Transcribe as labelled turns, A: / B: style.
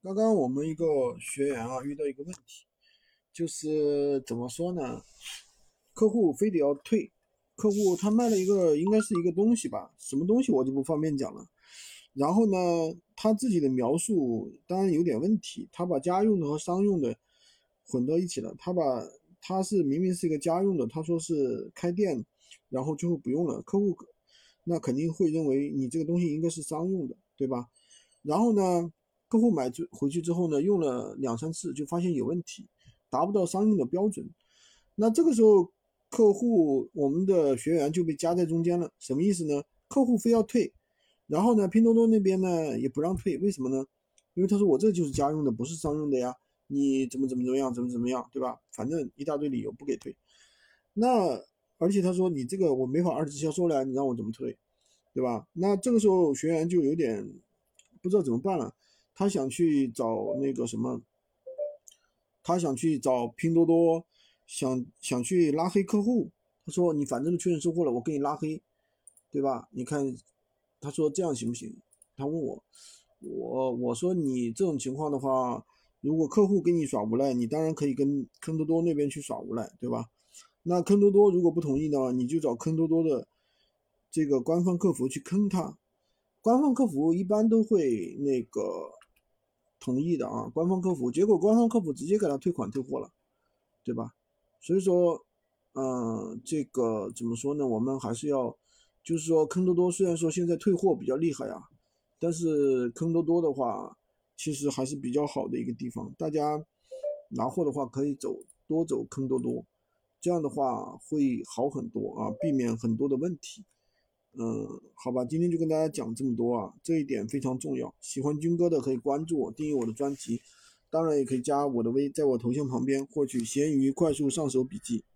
A: 刚刚我们一个学员啊遇到一个问题，就是怎么说呢？客户非得要退，客户他卖了一个应该是一个东西吧，什么东西我就不方便讲了。然后呢，他自己的描述当然有点问题，他把家用的和商用的混到一起了。他把他是明明是一个家用的，他说是开店，然后最后不用了，客户那肯定会认为你这个东西应该是商用的，对吧？然后呢？客户买回去之后呢，用了两三次就发现有问题，达不到商用的标准。那这个时候，客户我们的学员就被夹在中间了。什么意思呢？客户非要退，然后呢，拼多多那边呢也不让退，为什么呢？因为他说我这就是家用的，不是商用的呀，你怎么怎么怎么样，怎么怎么样，对吧？反正一大堆理由不给退。那而且他说你这个我没法二次销售了，你让我怎么退，对吧？那这个时候学员就有点不知道怎么办了。他想去找那个什么，他想去找拼多多，想想去拉黑客户。他说：“你反正都确认收货了，我给你拉黑，对吧？你看，他说这样行不行？他问我，我我说你这种情况的话，如果客户给你耍无赖，你当然可以跟坑多多那边去耍无赖，对吧？那坑多多如果不同意呢，你就找坑多多的这个官方客服去坑他，官方客服一般都会那个。”同意的啊，官方客服，结果官方客服直接给他退款退货了，对吧？所以说，嗯，这个怎么说呢？我们还是要，就是说，坑多多虽然说现在退货比较厉害啊，但是坑多多的话，其实还是比较好的一个地方。大家拿货的话，可以走多走坑多多，这样的话会好很多啊，避免很多的问题。嗯，好吧，今天就跟大家讲这么多啊，这一点非常重要。喜欢军哥的可以关注我，订阅我的专辑，当然也可以加我的微，在我头像旁边获取闲鱼快速上手笔记。